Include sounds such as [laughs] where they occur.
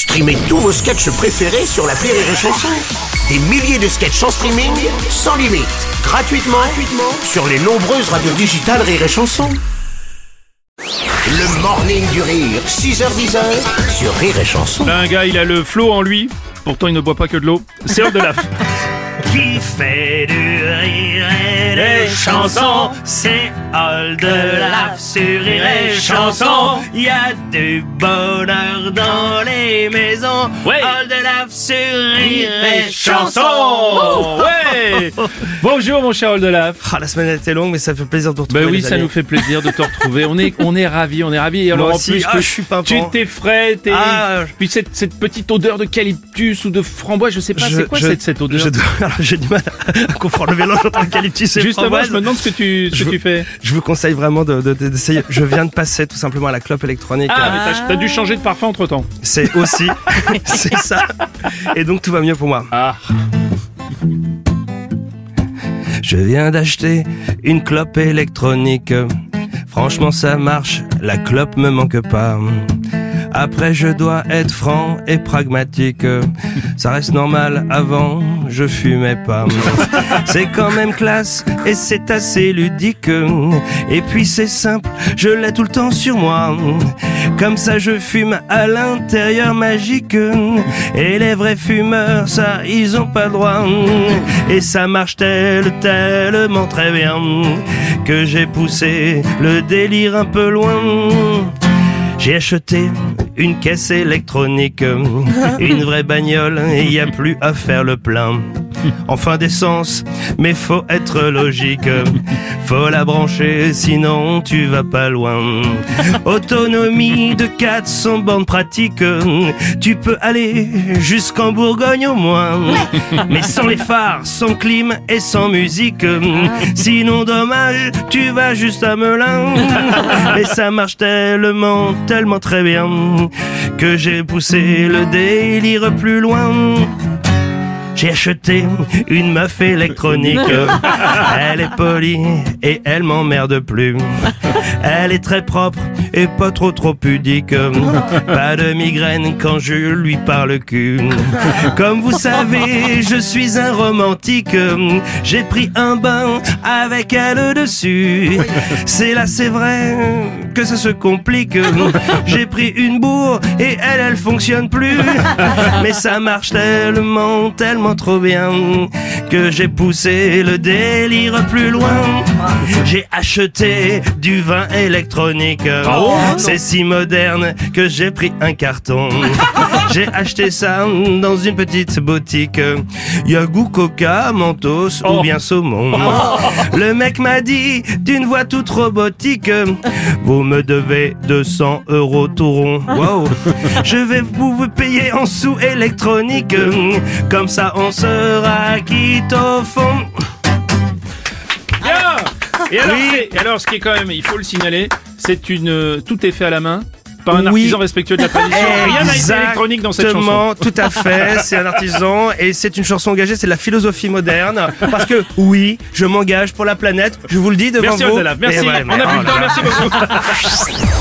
Streamez tous vos sketchs préférés sur la Rire et Chanson. Des milliers de sketchs en streaming, sans limite, gratuitement, gratuitement sur les nombreuses radios digitales Rire et Chanson. Le morning du rire, 6h10 sur Rire et Chanson. Ben, un gars, il a le flot en lui. Pourtant, il ne boit pas que de l'eau. C'est Hors de la qui fait du rire et des chansons. C'est de sur rire et chansons. Il y a du bonheur dans les maisons. Ouais. All de sur rire et chansons. Ouais [laughs] Bonjour mon cher Oldelaf. Ah, la semaine a été longue, mais ça fait plaisir de te retrouver. Ben oui, ça amis. nous fait plaisir de te retrouver. On est, on est ravis, on est ravis. Et alors Moi en aussi. plus Ah, je suis tu t'es frais, t'es... Ah. puis cette, cette petite odeur d'eucalyptus ou de framboise, je sais pas, c'est quoi je- cette, cette odeur [laughs] J'ai du mal à comprendre le mélange entre eucalyptus et Justement, framboise. je me demande ce que tu, ce Je que veux- tu fais. Je vous conseille vraiment de- de- de- d'essayer. Je viens de passer tout simplement à la clope électronique. Ah, mais t'as, t'as dû changer de parfum entre temps. C'est aussi, [laughs] c'est ça. Et donc tout va mieux pour moi. Ah, Je viens d'acheter une clope électronique. Franchement, ça marche, la clope me manque pas. Après, je dois être franc et pragmatique. Ça reste normal, avant, je fumais pas. C'est quand même classe et c'est assez ludique. Et puis c'est simple, je l'ai tout le temps sur moi. Comme ça, je fume à l'intérieur magique. Et les vrais fumeurs, ça, ils ont pas le droit. Et ça marche tel, tellement très bien que j'ai poussé le délire un peu loin. J'ai acheté une caisse électronique, [laughs] une vraie bagnole, et y a plus à faire le plein. Enfin d'essence, mais faut être logique. Faut la brancher, sinon tu vas pas loin. Autonomie de 400 bornes pratiques. Tu peux aller jusqu'en Bourgogne au moins. Mais sans les phares, sans clim et sans musique. Sinon dommage, tu vas juste à Melun. Mais ça marche tellement, tellement très bien que j'ai poussé le délire plus loin. J'ai acheté une meuf électronique. [laughs] Elle est polie et elle m'emmerde plus. Elle est très propre et pas trop trop pudique. [laughs] Pas de migraine quand je lui parle cul. Comme vous savez, je suis un romantique. J'ai pris un bain avec elle dessus. C'est là, c'est vrai que ça se complique. J'ai pris une bourre et elle, elle fonctionne plus. Mais ça marche tellement, tellement trop bien que j'ai poussé le délire plus loin. J'ai acheté du vin électronique. C'est si moderne que j'ai pris un carton. [laughs] J'ai acheté ça dans une petite boutique. Y a goût coca, mentos ou bien saumon. [laughs] Le mec m'a dit d'une voix toute robotique Vous me devez 200 euros tout rond. Wow. [laughs] Je vais vous vous payer en sous électronique. Comme ça on sera quitte au fond. Et alors, Oui. et alors, ce qui est quand même, il faut le signaler, c'est une, euh, tout est fait à la main par un Oui. artisan respectueux de la tradition. [laughs] Rien n'a été électronique dans cette chanson. Tout à fait. C'est un artisan et c'est une chanson engagée. C'est de la philosophie moderne. Parce que oui, je m'engage pour la planète. Je vous le dis devant Merci vous. Merci. Et ouais, On a plus oh le là temps, merci beaucoup. [laughs]